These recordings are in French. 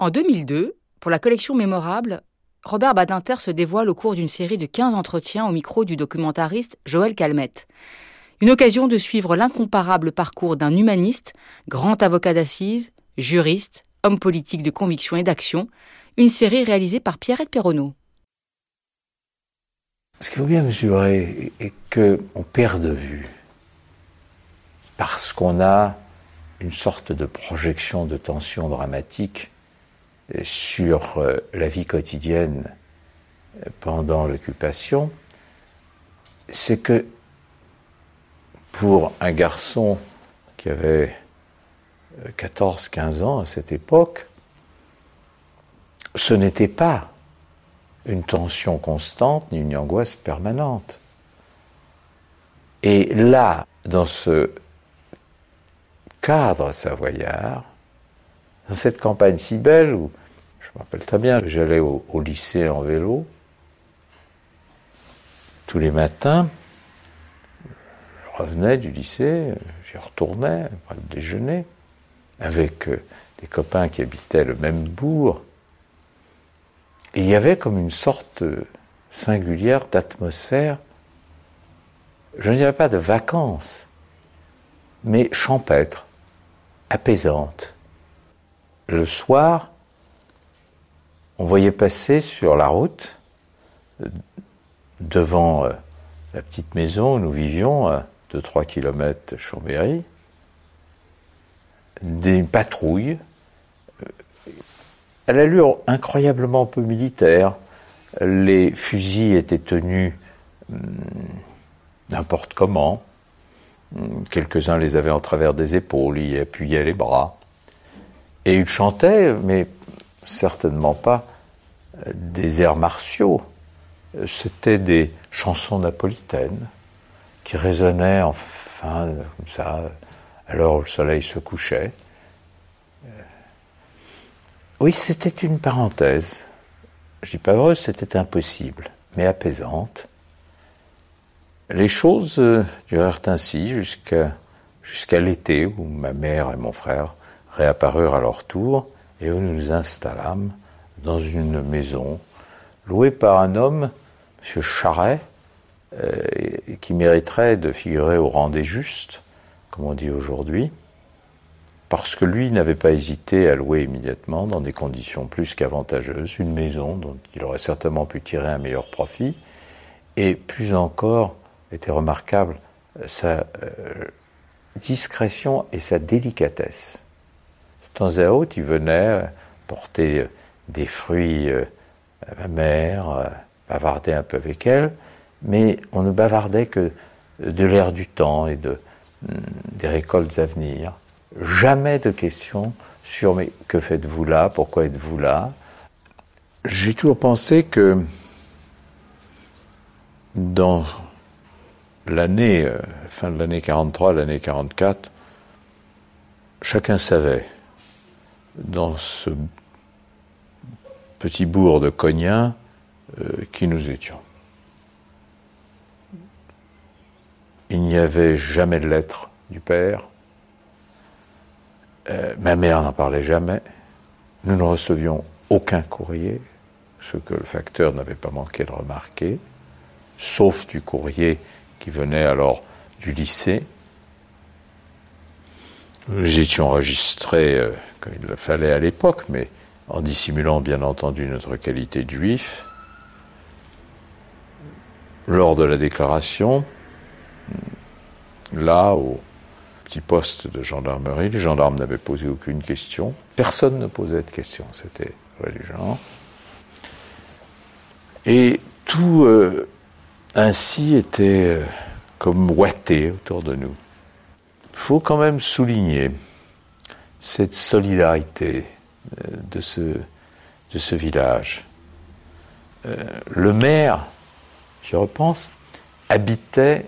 En 2002, pour la collection Mémorable, Robert Badinter se dévoile au cours d'une série de 15 entretiens au micro du documentariste Joël Calmette. Une occasion de suivre l'incomparable parcours d'un humaniste, grand avocat d'assises, juriste, homme politique de conviction et d'action, une série réalisée par Pierrette Perronneau. Ce qu'il faut bien mesurer est qu'on perd de vue, parce qu'on a une sorte de projection de tension dramatique sur euh, la vie quotidienne pendant l'occupation, c'est que pour un garçon qui avait 14-15 ans à cette époque, ce n'était pas une tension constante ni une angoisse permanente. Et là, dans ce cadre savoyard, dans cette campagne si belle où, je me rappelle très bien, j'allais au, lycée en vélo, tous les matins, je revenais du lycée, j'y retournais après le déjeuner, avec euh, des copains qui habitaient le même bourg. Et il y avait comme une sorte singulière d'atmosphère, je ne dirais pas de vacances, mais champêtre, apaisante. Le soir, on voyait passer sur la route, devant euh, la petite maison où nous vivions, à 2-3 km de Chambéry, des patrouilles euh, à l'allure incroyablement peu militaire. Les fusils étaient tenus hmm, n'importe comment. Hmm, quelques-uns les avaient en travers des épaules, y appuyaient les bras. Et ils chantaient, mais certainement pas des airs martiaux. C'était des chansons napolitaines qui résonnaient enfin comme ça alors le soleil se couchait. Oui, c'était une parenthèse. Je dis pas heureuse, c'était impossible, mais apaisante. Les choses euh, durèrent ainsi jusqu'à l'été où ma mère et mon frère réapparurent à leur tour et nous nous installâmes dans une maison louée par un homme, M. Charret, euh, qui mériterait de figurer au rang des justes, comme on dit aujourd'hui, parce que lui n'avait pas hésité à louer immédiatement, dans des conditions plus qu'avantageuses, une maison dont il aurait certainement pu tirer un meilleur profit, et plus encore était remarquable sa euh, discrétion et sa délicatesse. Temps à autre, il venait porter des fruits euh, à ma mère, euh, bavarder un peu avec elle, mais on ne bavardait que de l'air du temps et de, Hmm, des récoltes à venir. Jamais de questions sur mais que faites-vous là, pourquoi êtes-vous là? J'ai toujours pensé que dans l'année, euh, fin de l'année 43, l'année 44, chacun savait dans ce petit bourg de Cognin euh, qui nous étions. Il n'y avait jamais de lettre du père. Euh, ma mère n'en parlait jamais. Nous ne recevions aucun courrier, ce que le facteur n'avait pas manqué de remarquer, sauf du courrier qui venait alors du lycée. Nous étions enregistrés euh, comme il le fallait à l'époque, mais en dissimulant bien entendu notre qualité de juif. Lors de la déclaration, Là, au petit poste de gendarmerie, les gendarmes n'avaient posé aucune question. Personne ne posait de questions, c'était religion. Et tout euh, ainsi était euh, comme ouaté autour de nous. Il faut quand même souligner cette solidarité euh, de ce, village. le maire, je repense, habitait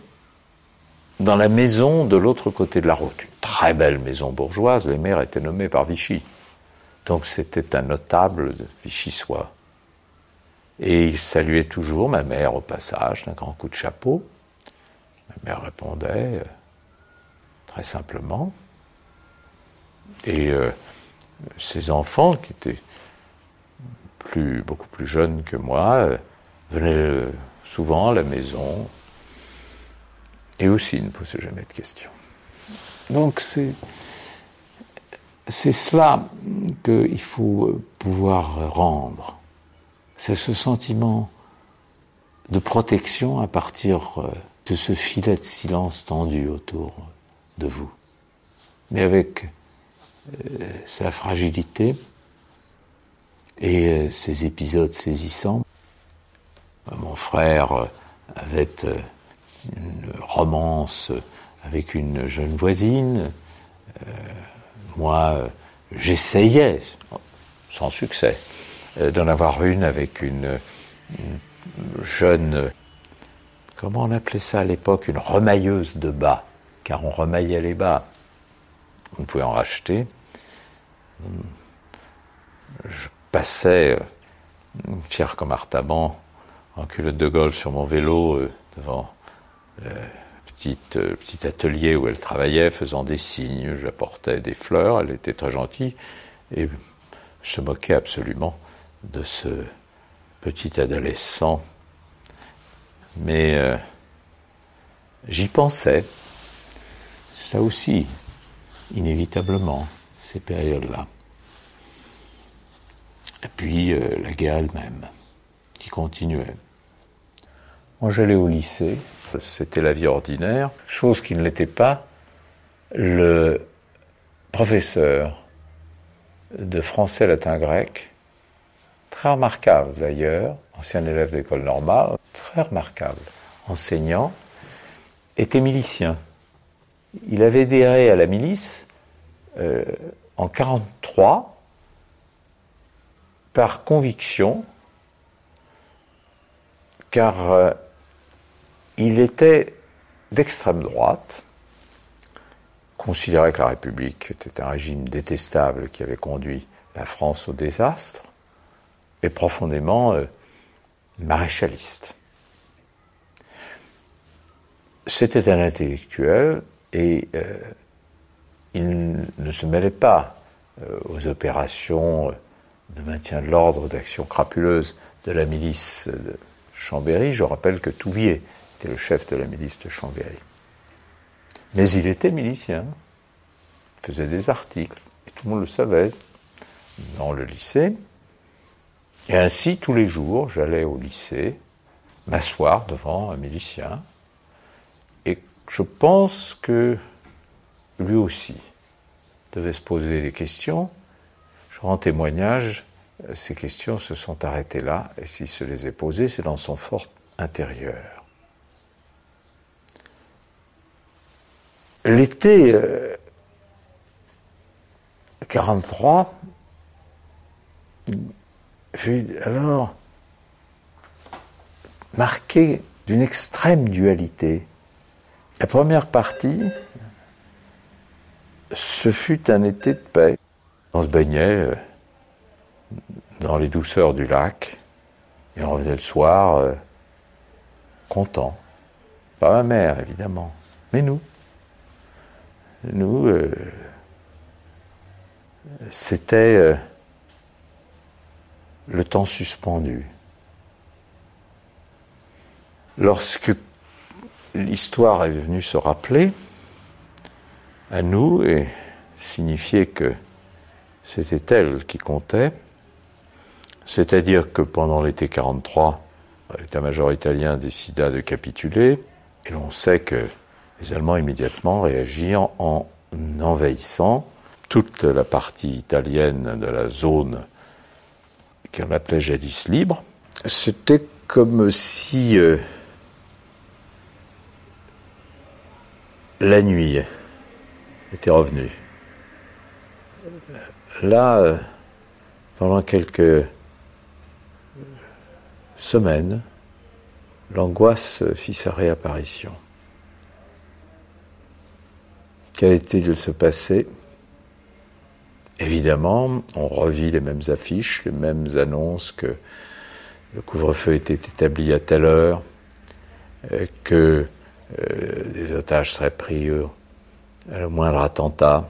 dans la maison de l'autre côté de la route. Une très belle maison bourgeoise, les maires étaient nommés par Vichy. Donc c'était un notable Vichy-Sois. Et il saluait toujours ma mère au passage d'un grand coup de chapeau. Ma mère répondait euh, très simplement. Et euh, ses enfants, qui étaient plus, beaucoup plus jeune que moi, euh, venait souvent à la maison et aussi ne posait jamais de questions. Donc c'est c'est cela qu'il faut pouvoir rendre. C'est ce sentiment de protection à partir euh, de ce filet de silence tendu autour de vous. Mais avec euh, sa fragilité et euh, ses épisodes saisissants. Mon frère avait une romance avec une jeune voisine. moi, j'essayais, sans succès, d'en avoir une avec une jeune, comment on appelait ça à l'époque, une remailleuse de bas, car on remaillait les bas. On pouvait en racheter. Je passais, euh, fier comme Artaban, en culotte de golf sur mon vélo euh, devant le petit, euh, atelier où elle travaillait, faisant des signes. J'apportais des fleurs, elle était très gentille et je se moquais absolument de ce petit adolescent. Mais euh, j'y pensais, ça aussi, inévitablement, ces périodes-là. Et puis euh, la guerre elle-même, qui continuait. Moi j'allais au lycée, c'était la vie ordinaire, chose qui ne l'était pas. Le professeur de français, latin, grec très remarquable d'ailleurs, ancien élève d'école normale, très remarquable, enseignant, était milicien. Il avait adhéré à la milice euh, en 1943 par conviction, car euh, il était d'extrême droite, considérait que la République était un régime détestable qui avait conduit la France au désastre, et profondément euh, maréchaliste. C'était un intellectuel et il ne se mêlait pas euh, aux opérations de maintien de l'ordre, d'action crapuleuse de la milice de Chambéry. Je rappelle que Touvier était le chef de la milice de Chambéry. Mais il était milicien, faisait des articles, et tout le monde le savait dans le lycée. Et ainsi, tous les jours, j'allais au lycée, m'asseoir devant un milicien, et je pense que lui aussi devait se poser des questions. Je rends témoignage, ces questions se sont arrêtées là, et s'il se les est posées, c'est dans son fort intérieur. L'été 43, euh, fut alors marqué d'une extrême dualité. La première partie, ce fut un été de paix. On se baignait euh, dans les douceurs du lac et on revenait le soir euh, content. Pas ma mère, évidemment, mais nous. Nous, euh, c'était le temps suspendu. Lorsque l'histoire est venue se rappeler à nous et signifier que c'était elle qui comptait, c'est-à-dire que pendant l'été 43, l'état-major italien décida de capituler, et l'on sait que les Allemands immédiatement réagirent en envahissant toute la partie italienne de la zone qu'on appelait jadis libre, c'était comme si euh, la nuit était revenue. Là, euh, pendant quelques semaines, l'angoisse fit sa réapparition. Qu'allait-il se passer? Évidemment, on revit les mêmes affiches, les mêmes annonces que le couvre-feu était établi à telle heure, euh, que euh, des otages seraient pris à le moindre attentat,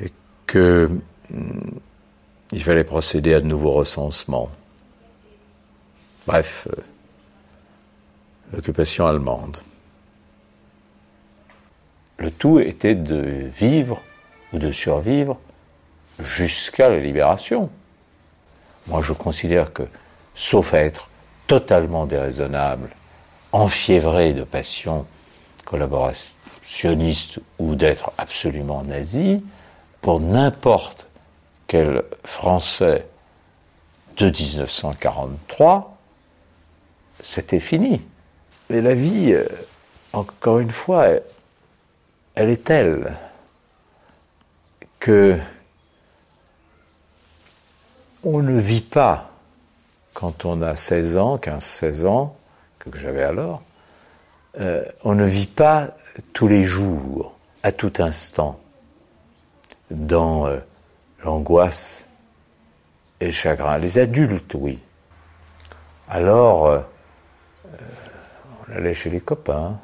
et que mm, il fallait procéder à de nouveaux recensements. Bref, euh, l'occupation allemande. Le tout était de vivre ou de survivre jusqu'à la libération. Moi, je considère que, sauf à être totalement déraisonnable, enfiévré de passion collaborationniste ou d'être absolument nazi, pour n'importe quel Français de 1943, c'était fini. Mais la vie, euh, encore une fois, elle est telle que on ne vit pas quand on a 16 ans, 15-16 ans, que j'avais alors, euh, on ne vit pas tous les jours, à tout instant, dans euh, l'angoisse et le chagrin. Les adultes, oui. Alors, euh, on allait chez les copains,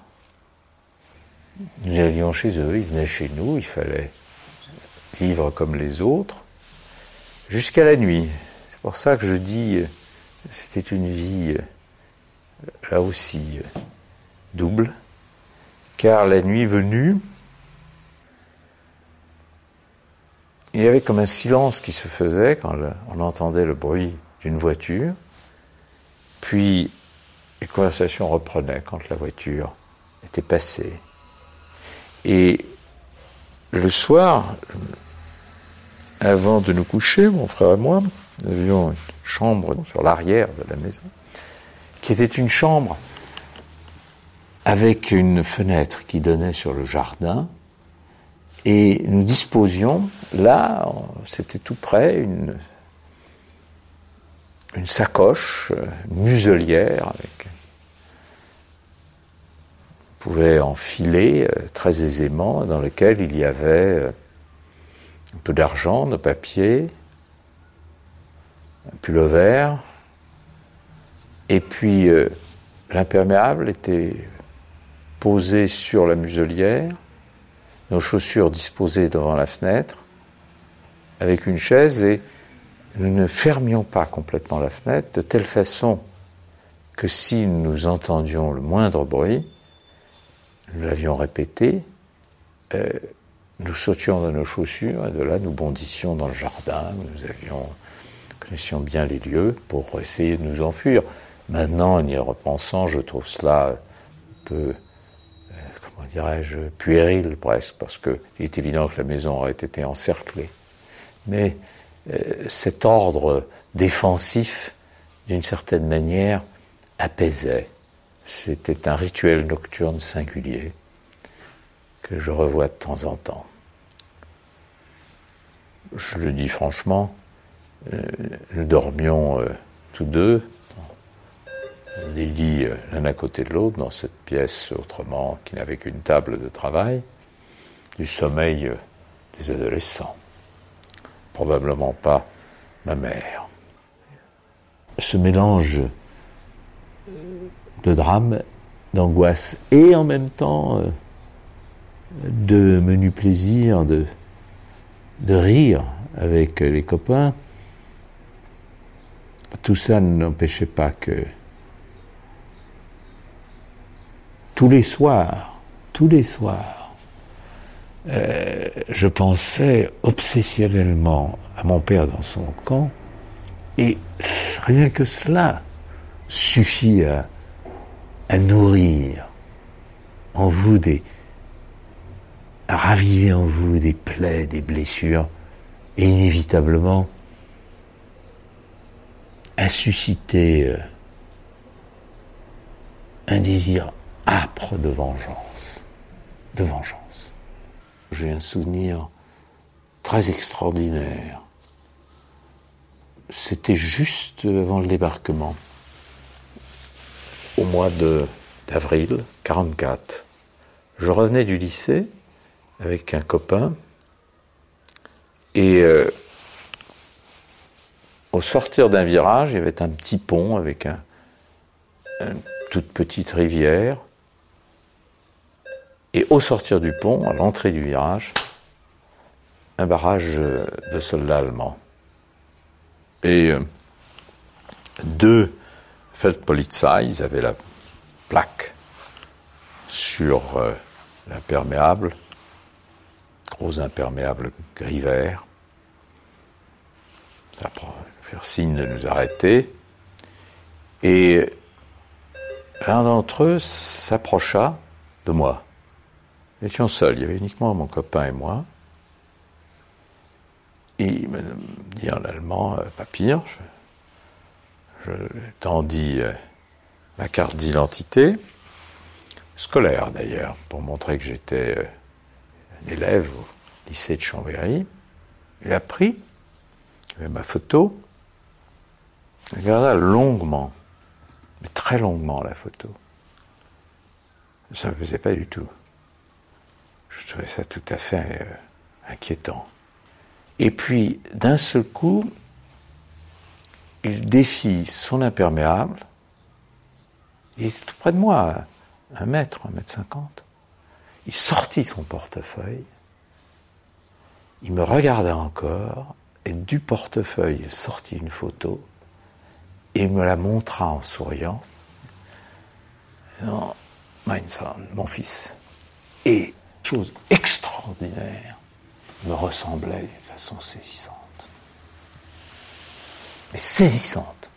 nous allions chez eux, ils venaient chez nous, il fallait vivre comme les autres, jusqu'à la nuit. C'est pour ça que je dis, c'était une vie, là aussi, double, car la nuit venue, il y avait comme un silence qui se faisait quand on entendait le bruit d'une voiture, puis les conversations reprenaient quand la voiture était passée. Et le soir, avant de nous coucher, mon frère et moi, nous avions une chambre sur l'arrière de la maison, qui était une chambre avec une fenêtre qui donnait sur le jardin. Et nous disposions, là, c'était tout près, une, une sacoche muselière avec pouvait enfiler euh, très aisément, dans lequel il y avait euh, un peu d'argent, de papier, un pull vert, et puis euh, l'imperméable était posé sur la muselière, nos chaussures disposées devant la fenêtre, avec une chaise, et nous ne fermions pas complètement la fenêtre, de telle façon que si nous entendions le moindre bruit, nous l'avions répété, euh, nous sautions dans nos chaussures et de là nous bondissions dans le jardin, nous avions, connaissions bien les lieux pour essayer de nous enfuir. Maintenant, en y repensant, je trouve cela un peu, dirais-je, puéril presque, parce qu'il est évident que la maison aurait été encerclée. Mais euh, cet ordre défensif, d'une certaine manière, apaisait. C'était un rituel nocturne singulier que je revois de temps en temps. Je le dis franchement, euh, nous dormions euh, tous deux dans des lits euh, l'un à côté de l'autre dans cette pièce autrement qui n'avait qu'une table de travail, du sommeil des adolescents. Probablement pas ma mère. Ce mélange de drame, d'angoisse et en même temps euh, de menu plaisir, de, de rire avec les copains. Tout ça n'empêchait pas que tous les soirs, tous les soirs, euh, je pensais obsessionnellement à mon père dans son camp, et rien que cela suffit à, nourrir en vous des, à raviver en vous des plaies, des blessures, et inévitablement à susciter euh, un désir âpre de vengeance, de vengeance. J'ai un souvenir très extraordinaire. C'était juste avant le débarquement au mois d'avril 44. Je revenais du lycée avec un copain et euh, au sortir d'un virage, il y avait un petit pont avec un, une toute petite rivière. Et au sortir du pont, à l'entrée du virage, un barrage de soldats allemands. Et euh, deux Feldpolizei, ils avaient la plaque sur euh, l'imperméable, gros imperméable gris-vert. Ça faire signe de nous arrêter. Et l'un d'entre eux s'approcha de moi. Nous étions seuls, il y avait uniquement mon copain et moi. Il me dit en allemand, euh, pas pire, je, je tendis euh, ma carte d'identité, scolaire d'ailleurs, pour montrer que j'étais euh, un élève au lycée de Chambéry. Il a pris, ma photo, il regarda longuement, mais très longuement la photo. Ça ne me plaisait pas du tout. Je trouvais ça tout à fait inquiétant. Et puis, d'un seul coup, il défie son imperméable. Il était tout près de moi, un mètre, un mètre cinquante. Il sortit son portefeuille. Il me regarda encore et du portefeuille, il sortit une photo et me la montra en souriant. Non, mon fils. Et, chose extraordinaire, me ressemblait façon saisissante. Mais saisissante.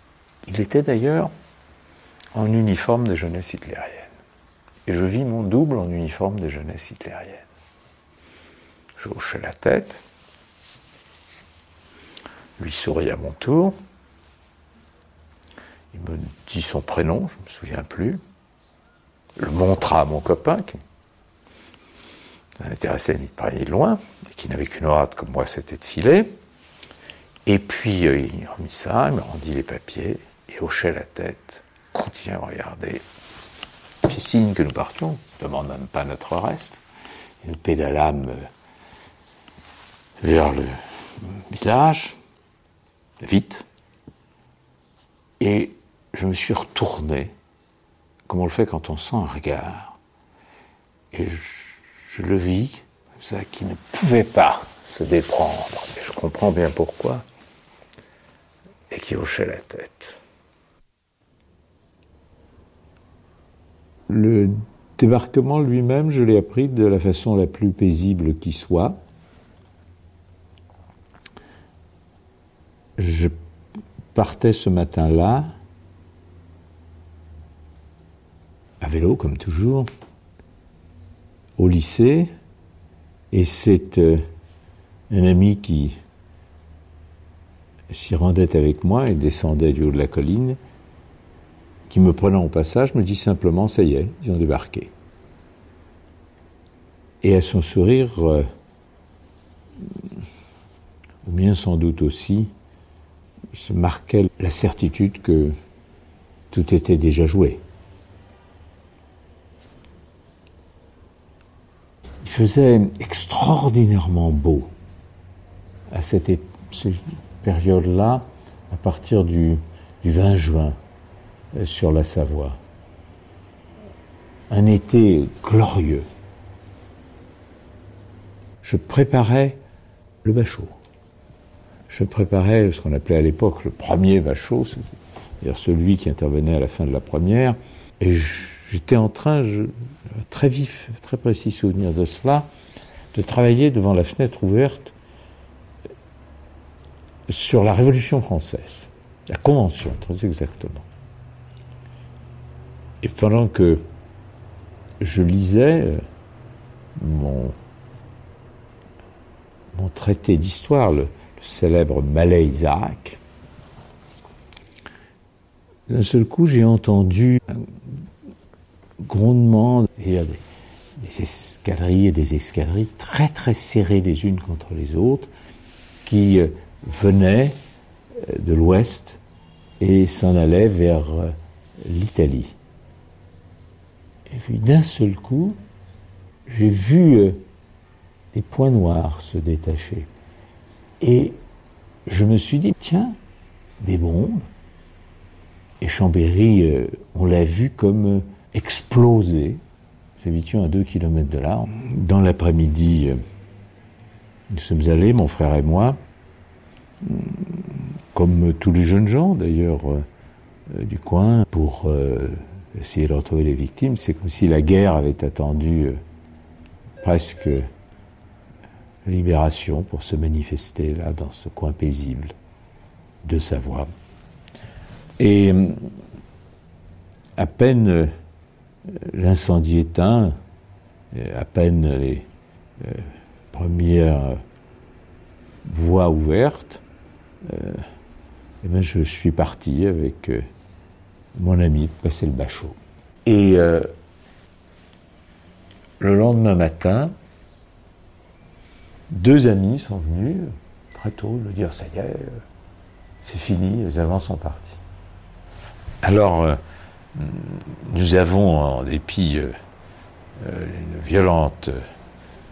Il était d'ailleurs en uniforme de jeunesse hitlérienne. Et je vis mon double en uniforme de jeunesse hitlérienne. Je hochais la tête, lui souris à mon tour. Il me dit son prénom, je ne me souviens plus. Le montra à mon copain, qui intéressé ni de près de loin, et qui n'avait qu'une hâte comme moi, c'était de filer. Et puis euh, il m'a remis ça, il me rendit les papiers, et hochait la tête, continue à regarder. Puis signe que nous partions, demande même pas notre reste. Et nous pédalâmes euh, vers le village, vite, et je me suis retourné, comme on le fait quand on sent un regard. Et je, je le vis, ça, qui ne pouvait pas se déprendre, je comprends bien pourquoi, et qui hochait la tête. Le débarquement lui-même, je l'ai appris de la façon la plus paisible qui soit. Je partais ce matin-là, à vélo comme toujours, au lycée, et c'est euh, un ami qui s'y rendait avec moi et descendait du haut de la colline, qui me prenant au passage me dit simplement ça y est, ils ont débarqué. Et à son sourire, euh, ou bien sans doute aussi, se marquait la certitude que tout était déjà joué. Faisait extraordinairement beau à cette, période-là, à partir du, 20 juin, euh, sur la Savoie. Un été glorieux. Je préparais le bachot. Je préparais ce qu'on appelait à l'époque le premier bachot, c'est-à-dire celui qui intervenait à la fin de la première, et j'étais en train, je, très vif, très précis souvenir de cela, de travailler devant la fenêtre ouverte sur la Révolution française, la Convention, très exactement. Et pendant que je lisais euh, mon, mon traité d'histoire, le, célèbre Malais Isaac, d'un seul coup j'ai entendu grondement, il y a des, escadrilles et des escadrilles très très serrées les unes contre les autres, qui euh, venaient euh, de l'ouest et s'en allaient vers euh, l'Italie. Et puis d'un seul coup, j'ai vu des points noirs se détacher. Et je me suis dit, tiens, des bombes. Et Chambéry, on l'a vu comme explosé. Nous habitions à deux kilomètres de là. Dans l'après-midi, nous sommes allés, mon frère et moi, comme tous les jeunes gens d'ailleurs du coin, pour essayer de retrouver les victimes. C'est comme si la guerre avait attendu presque la libération pour se manifester là, dans ce coin paisible de Savoie. Et à peine l'incendie éteint, à peine les euh, premières voies ouvertes, et euh, eh ben je suis parti avec euh, mon ami passer le bachot. Et le lendemain matin, deux amis sont venus très tôt me dire ça y est, c'est fini, les Allemands sont partis. Alors, nous avons, en dépit euh, une violente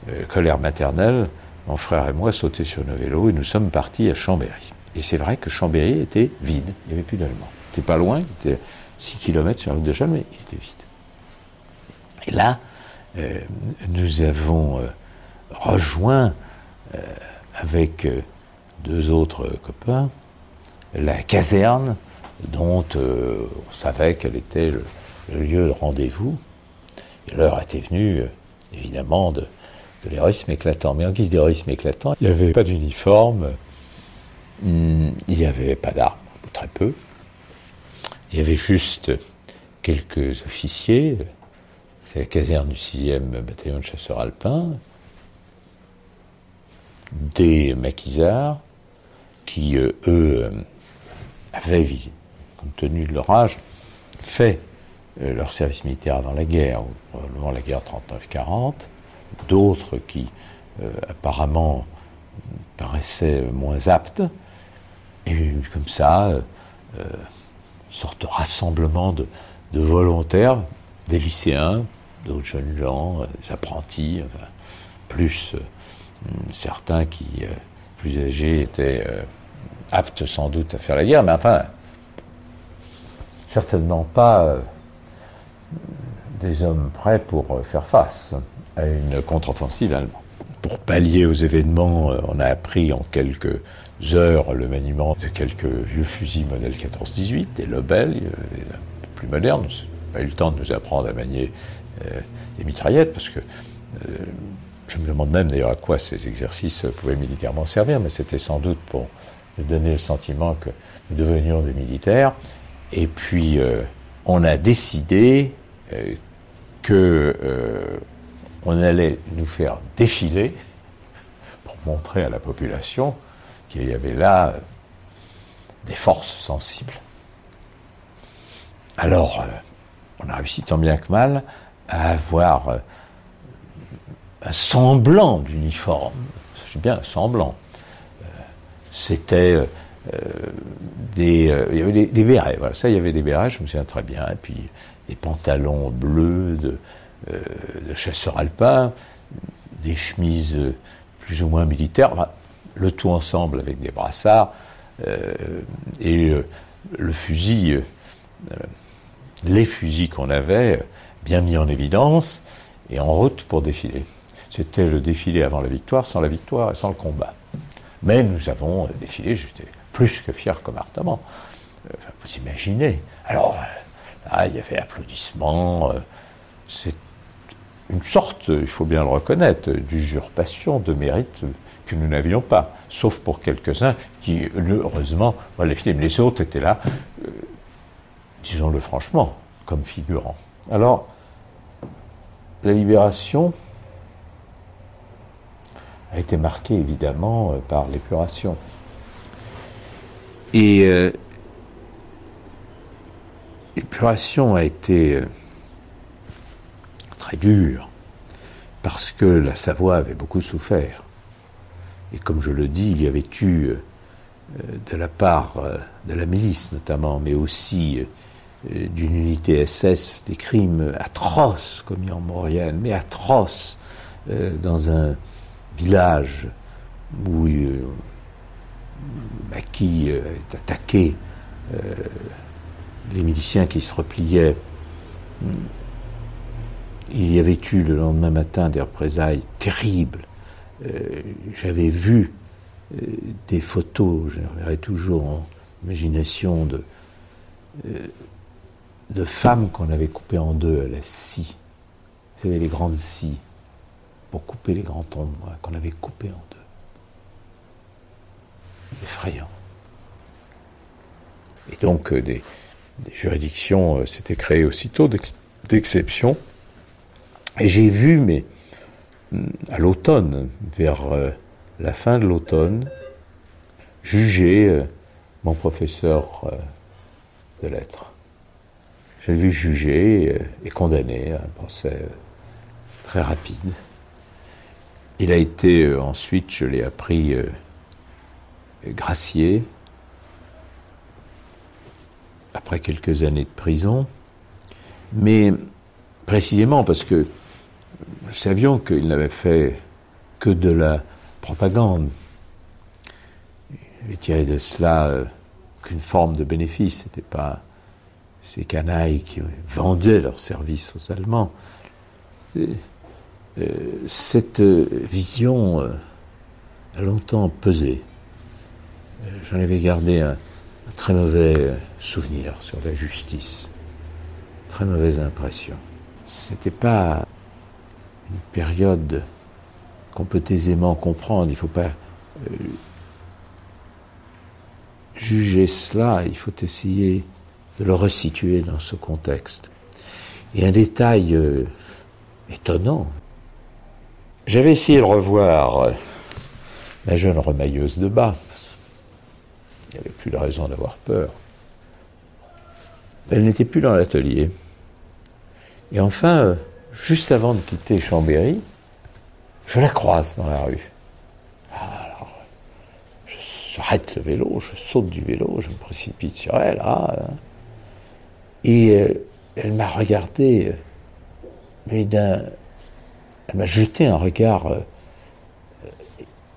euh, colère maternelle, mon frère et moi sauté sur nos vélos et nous sommes partis à Chambéry. Et c'est vrai que Chambéry était vide, il n'y avait plus d'Allemands. C'était pas loin, il était 6 km sur la route de mais il était vide. Et là, euh, nous avons rejoint avec deux autres copains la caserne dont on savait qu'elle était le lieu de rendez-vous l'heure était venue, euh, évidemment, de, l'héroïsme éclatant. Mais en guise d'héroïsme éclatant, il n'y avait pas d'uniforme, hmm, il n'y avait pas d'armes, très peu. Il y avait juste quelques officiers, c'est la caserne du 6e bataillon de chasseurs alpins, des maquisards qui, euh, eux, euh, avaient, compte tenu de leur âge, fait euh, leur service militaire avant la guerre, probablement la guerre 39-40, d'autres qui euh, apparemment paraissaient moins aptes, et comme ça, euh, sorte de rassemblement de, volontaires, des lycéens, d'autres jeunes gens, des apprentis, plus certains qui, plus âgés, étaient aptes sans doute à faire la guerre, mais enfin, certainement pas des hommes prêts pour euh, faire face à une contre-offensive allemande. Pour pallier aux événements, euh, on a appris en quelques heures le maniement de quelques vieux fusils modèle 14-18, des Lobel, plus modernes. On n'a pas eu le temps de nous apprendre à manier euh, des mitraillettes, parce que je me demande même d'ailleurs à quoi ces exercices pouvaient militairement servir, mais c'était sans doute pour donner le sentiment que nous devenions des militaires. Et puis, on a décidé euh, que euh, on allait nous faire défiler pour montrer à la population qu'il y avait là euh, des forces sensibles. Alors, on a réussi tant bien que mal à avoir un semblant d'uniforme. C'est bien un semblant. C'était des, il y avait des, bérets, voilà, ça il y avait des bérets, je me souviens très bien, et puis des pantalons bleus de, euh, chasseurs alpins, des chemises plus ou moins militaires, le tout ensemble avec des brassards, euh, et euh, le fusil, les fusils qu'on avait bien mis en évidence et en route pour défiler. C'était le défilé avant la victoire, sans la victoire et sans le combat. Mais nous avons défilé, j'étais plus que fier comme ardemment. vous imaginez. Alors, ah, il y avait applaudissements. Euh, c'est une sorte, il faut bien le reconnaître, d'usurpation de mérite que nous n'avions pas, sauf pour quelques-uns qui, heureusement, les films, les autres étaient là, euh, disons-le franchement, comme figurants. Alors, la libération a été marquée évidemment euh, par l'épuration. Et L'épuration a été euh, très dure parce que la Savoie avait beaucoup souffert. Et comme je le dis, il y avait eu euh, de la part euh, de la milice notamment, mais aussi d'une unité SS, des crimes atroces commis en Maurienne, mais atroces dans un village où Maki est attaqué les miliciens qui se repliaient. Il y avait eu le lendemain matin des représailles terribles. Euh, j'avais vu euh, des photos, je reverrai toujours imagination de, euh, de femmes qu'on avait coupées en deux à la scie. Vous savez, les grandes scies pour couper les grands tons qu'on avait coupés en deux. Effrayant. Et donc, euh, des, juridictions s'étaient créées aussitôt d'exception. Et j'ai vu, mais mm, à l'automne, vers la fin de l'automne, juger euh, mon professeur euh, de lettres. Je l'ai vu juger euh, et condamné à un procès très rapide. Il a été ensuite, je l'ai appris, gracié après quelques années de prison, mais précisément parce que nous savions qu'il n'avait fait que de la propagande. Il tiré de cela euh, qu'une forme de bénéfice. C'était pas ces canailles qui vendaient leurs services aux Allemands. Euh, cette vision euh, a longtemps pesé. J'en avais gardé un, très mauvais souvenir sur la justice, très mauvaise impression. C'était pas une période qu'on peut aisément comprendre. Il ne faut pas euh, juger cela, il faut essayer de le resituer dans ce contexte. Et un détail euh, étonnant, j'avais essayé de revoir euh, la jeune remailleuse de bas. Il n'y avait plus de raison d'avoir peur. Elle n'était plus dans l'atelier. Et enfin, juste avant de quitter Chambéry, je la croise dans la rue. Alors, j'arrête le vélo, je saute du vélo, je me précipite sur elle. Hein. et euh, elle m'a regardé, euh, mais d'un. Elle m'a jeté un regard euh,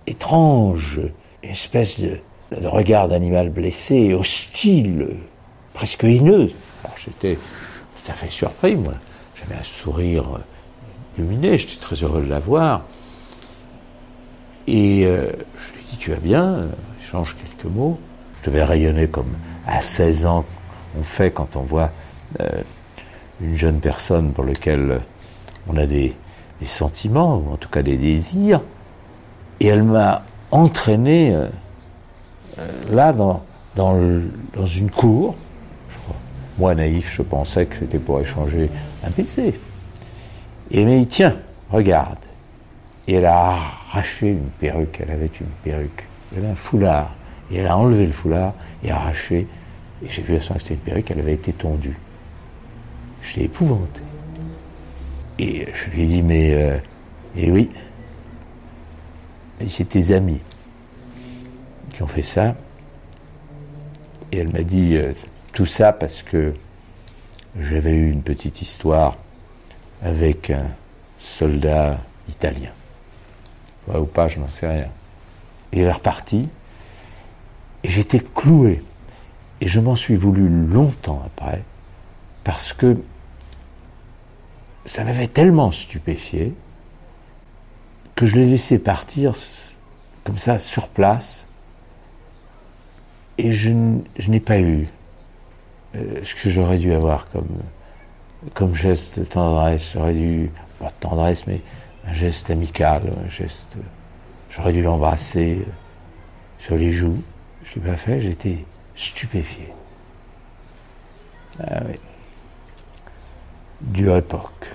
étrange, une espèce de, de regard d'animal blessé, hostile, presque. Alors j'étais tout à fait surpris, moi. J'avais un sourire illuminé, j'étais très heureux de la voir. Et euh, je lui dis Tu vas bien? Échange quelques mots. Je devais rayonner comme à 16 ans on fait quand on voit euh, une jeune personne pour laquelle on a des, sentiments, ou en tout cas des désirs. Et elle m'a entraîné euh, là dans, une cour. Moi, naïf, je pensais que c'était pour échanger un baiser. Et elle m'a dit Tiens, regarde. Et elle a arraché une perruque. Elle avait une perruque. Elle avait un foulard. Et elle a enlevé le foulard et arraché. Et j'ai vu à ce que c'était une perruque, elle avait été tondue. Je l'ai épouvanté. Et je lui ai dit, mais. Euh, et oui. C'est tes amis ont fait ça. Et elle m'a dit euh, tout ça parce que j'avais eu une petite histoire avec un soldat italien ou pas, je n'en sais rien. Il est reparti, et j'étais cloué. Et je m'en suis voulu longtemps après, parce que ça m'avait tellement stupéfié que je l'ai laissé partir comme ça sur place, et je, n'ai pas eu ce que j'aurais dû avoir comme, comme geste de tendresse. J'aurais dû, pas de tendresse, mais un geste amical, un geste. J'aurais dû l'embrasser euh, sur les joues. Je ne l'ai pas fait, j'étais stupéfié. Ah oui. Dure époque.